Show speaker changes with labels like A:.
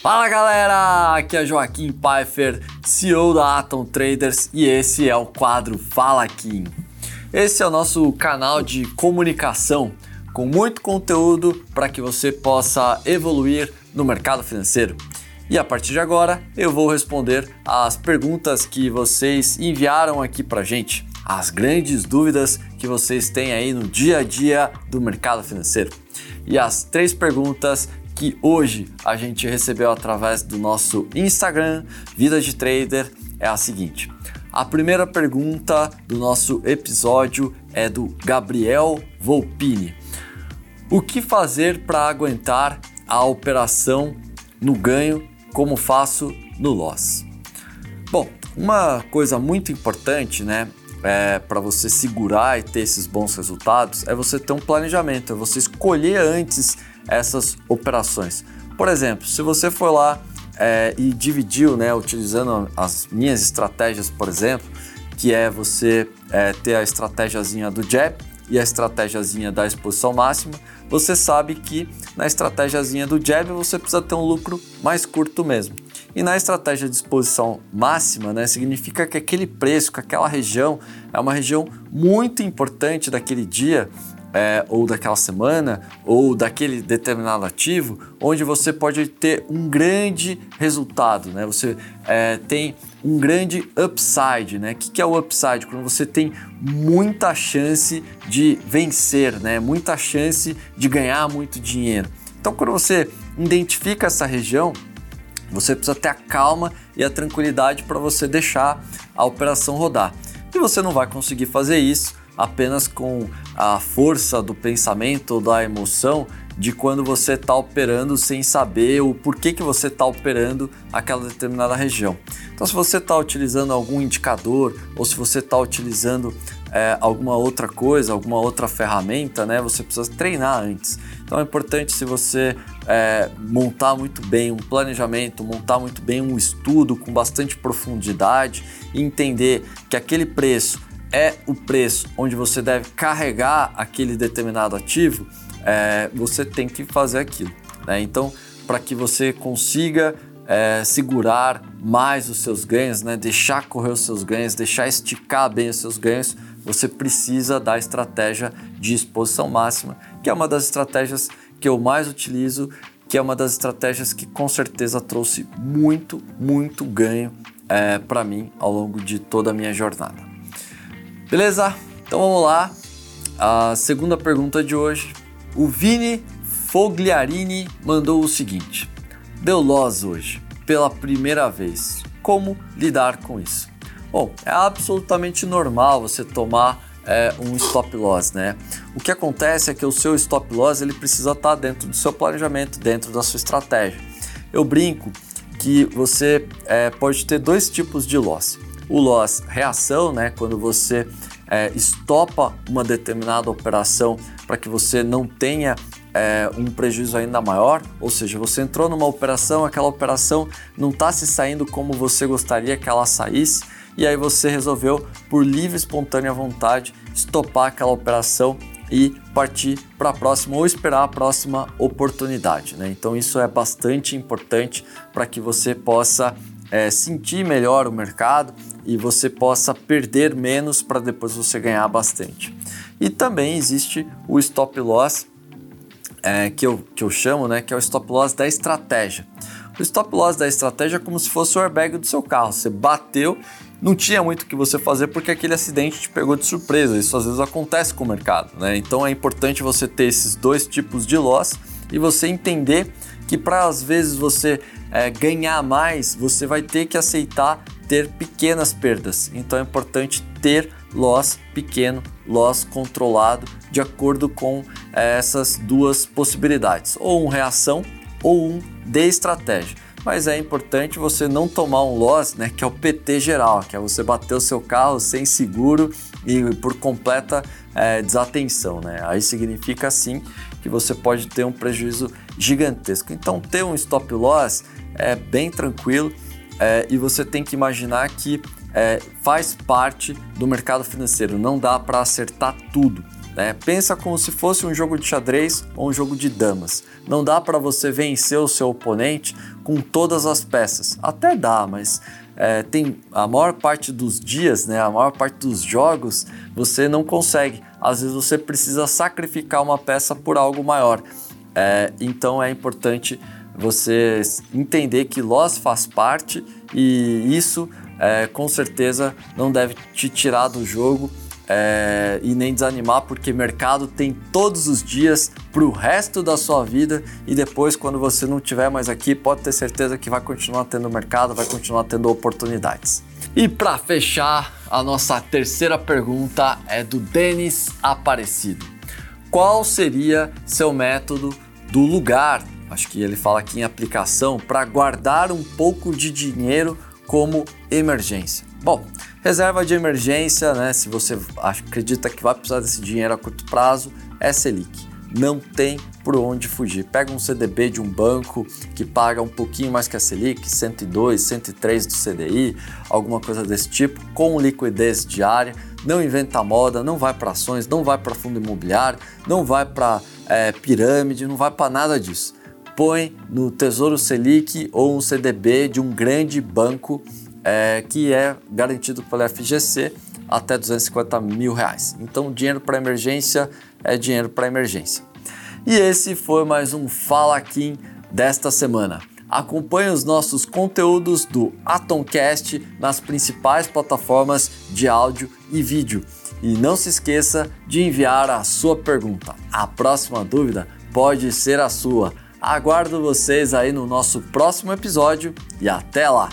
A: Fala galera, aqui é Joaquim Pfeiffer, CEO da Atom Traders e esse é o quadro Fala Kim. Esse é o nosso canal de comunicação com muito conteúdo para que você possa evoluir no mercado financeiro. E a partir de agora eu vou responder as perguntas que vocês enviaram aqui para gente, as grandes dúvidas que vocês têm aí no dia a dia do mercado financeiro. E as três perguntas que hoje a gente recebeu através do nosso Instagram, Vida de Trader, é a seguinte. A primeira pergunta do nosso episódio é do Gabriel Volpini. O que fazer para aguentar a operação no ganho como faço no loss? Bom, uma coisa muito importante, né, é, para você segurar e ter esses bons resultados é você ter um planejamento, é você escolher antes essas operações. Por exemplo, se você for lá é, e dividiu, né, utilizando as minhas estratégias, por exemplo, que é você é, ter a estratégiazinha do jab e a estratégiazinha da exposição máxima, você sabe que na estratégiazinha do jab você precisa ter um lucro mais curto mesmo. E na estratégia de exposição máxima, né, significa que aquele preço, que aquela região é uma região muito importante daquele dia é, ou daquela semana ou daquele determinado ativo, onde você pode ter um grande resultado, né? Você é, tem um grande upside, né? O que, que é o upside? Quando você tem muita chance de vencer, né? Muita chance de ganhar muito dinheiro. Então, quando você identifica essa região, você precisa ter a calma e a tranquilidade para você deixar a operação rodar. E você não vai conseguir fazer isso apenas com a força do pensamento ou da emoção de quando você está operando sem saber o porquê que você está operando aquela determinada região. Então, se você está utilizando algum indicador ou se você está utilizando é, alguma outra coisa, alguma outra ferramenta, né, você precisa treinar antes. Então, é importante se você é, montar muito bem um planejamento, montar muito bem um estudo com bastante profundidade e entender que aquele preço é o preço onde você deve carregar aquele determinado ativo, é, você tem que fazer aquilo. Né? Então, para que você consiga é, segurar mais os seus ganhos, né? deixar correr os seus ganhos, deixar esticar bem os seus ganhos, você precisa da estratégia de exposição máxima, que é uma das estratégias que eu mais utilizo, que é uma das estratégias que com certeza trouxe muito, muito ganho é, para mim ao longo de toda a minha jornada. Beleza? Então vamos lá. A segunda pergunta de hoje. O Vini Fogliarini mandou o seguinte: Deu loss hoje, pela primeira vez. Como lidar com isso? Bom, é absolutamente normal você tomar é, um stop loss, né? O que acontece é que o seu stop loss ele precisa estar dentro do seu planejamento, dentro da sua estratégia. Eu brinco que você é, pode ter dois tipos de loss o loss reação, né, quando você é, estopa uma determinada operação para que você não tenha é, um prejuízo ainda maior, ou seja, você entrou numa operação, aquela operação não está se saindo como você gostaria que ela saísse, e aí você resolveu, por livre e espontânea vontade, estopar aquela operação e partir para a próxima ou esperar a próxima oportunidade. Né? Então, isso é bastante importante para que você possa é, sentir melhor o mercado e você possa perder menos para depois você ganhar bastante. E também existe o stop loss, é, que, eu, que eu chamo, né, que é o stop loss da estratégia. O stop loss da estratégia é como se fosse o airbag do seu carro. Você bateu, não tinha muito o que você fazer porque aquele acidente te pegou de surpresa. Isso às vezes acontece com o mercado, né? Então é importante você ter esses dois tipos de loss e você entender que para às vezes você é, ganhar mais, você vai ter que aceitar ter pequenas perdas. Então é importante ter loss pequeno, loss controlado, de acordo com é, essas duas possibilidades, ou um reação ou um de estratégia. Mas é importante você não tomar um loss, né, que é o PT geral, que é você bater o seu carro sem seguro e por completa é, desatenção. Né? Aí significa sim que você pode ter um prejuízo gigantesco. Então, ter um stop loss é bem tranquilo é, e você tem que imaginar que é, faz parte do mercado financeiro, não dá para acertar tudo. Né? Pensa como se fosse um jogo de xadrez ou um jogo de damas. Não dá para você vencer o seu oponente com todas as peças. Até dá, mas é, tem a maior parte dos dias, né, a maior parte dos jogos, você não consegue. Às vezes você precisa sacrificar uma peça por algo maior. É, então é importante você entender que loss faz parte e isso é, com certeza não deve te tirar do jogo é, e nem desanimar, porque mercado tem todos os dias para o resto da sua vida e depois, quando você não estiver mais aqui, pode ter certeza que vai continuar tendo mercado, vai continuar tendo oportunidades. E para fechar, a nossa terceira pergunta é do Denis Aparecido. Qual seria seu método do lugar? Acho que ele fala aqui em aplicação para guardar um pouco de dinheiro como emergência. Bom, reserva de emergência, né? Se você acredita que vai precisar desse dinheiro a curto prazo, é Selic. Não tem por onde fugir. Pega um CDB de um banco que paga um pouquinho mais que a Selic, 102, 103 do CDI, alguma coisa desse tipo, com liquidez diária. Não inventa moda, não vai para ações, não vai para fundo imobiliário, não vai para é, pirâmide, não vai para nada disso. Põe no Tesouro Selic ou um CDB de um grande banco é, que é garantido pela FGC até 250 mil reais. Então, dinheiro para emergência é dinheiro para emergência. E esse foi mais um Fala Kim desta semana. Acompanhe os nossos conteúdos do Atomcast nas principais plataformas de áudio e vídeo. E não se esqueça de enviar a sua pergunta. A próxima dúvida pode ser a sua. Aguardo vocês aí no nosso próximo episódio e até lá!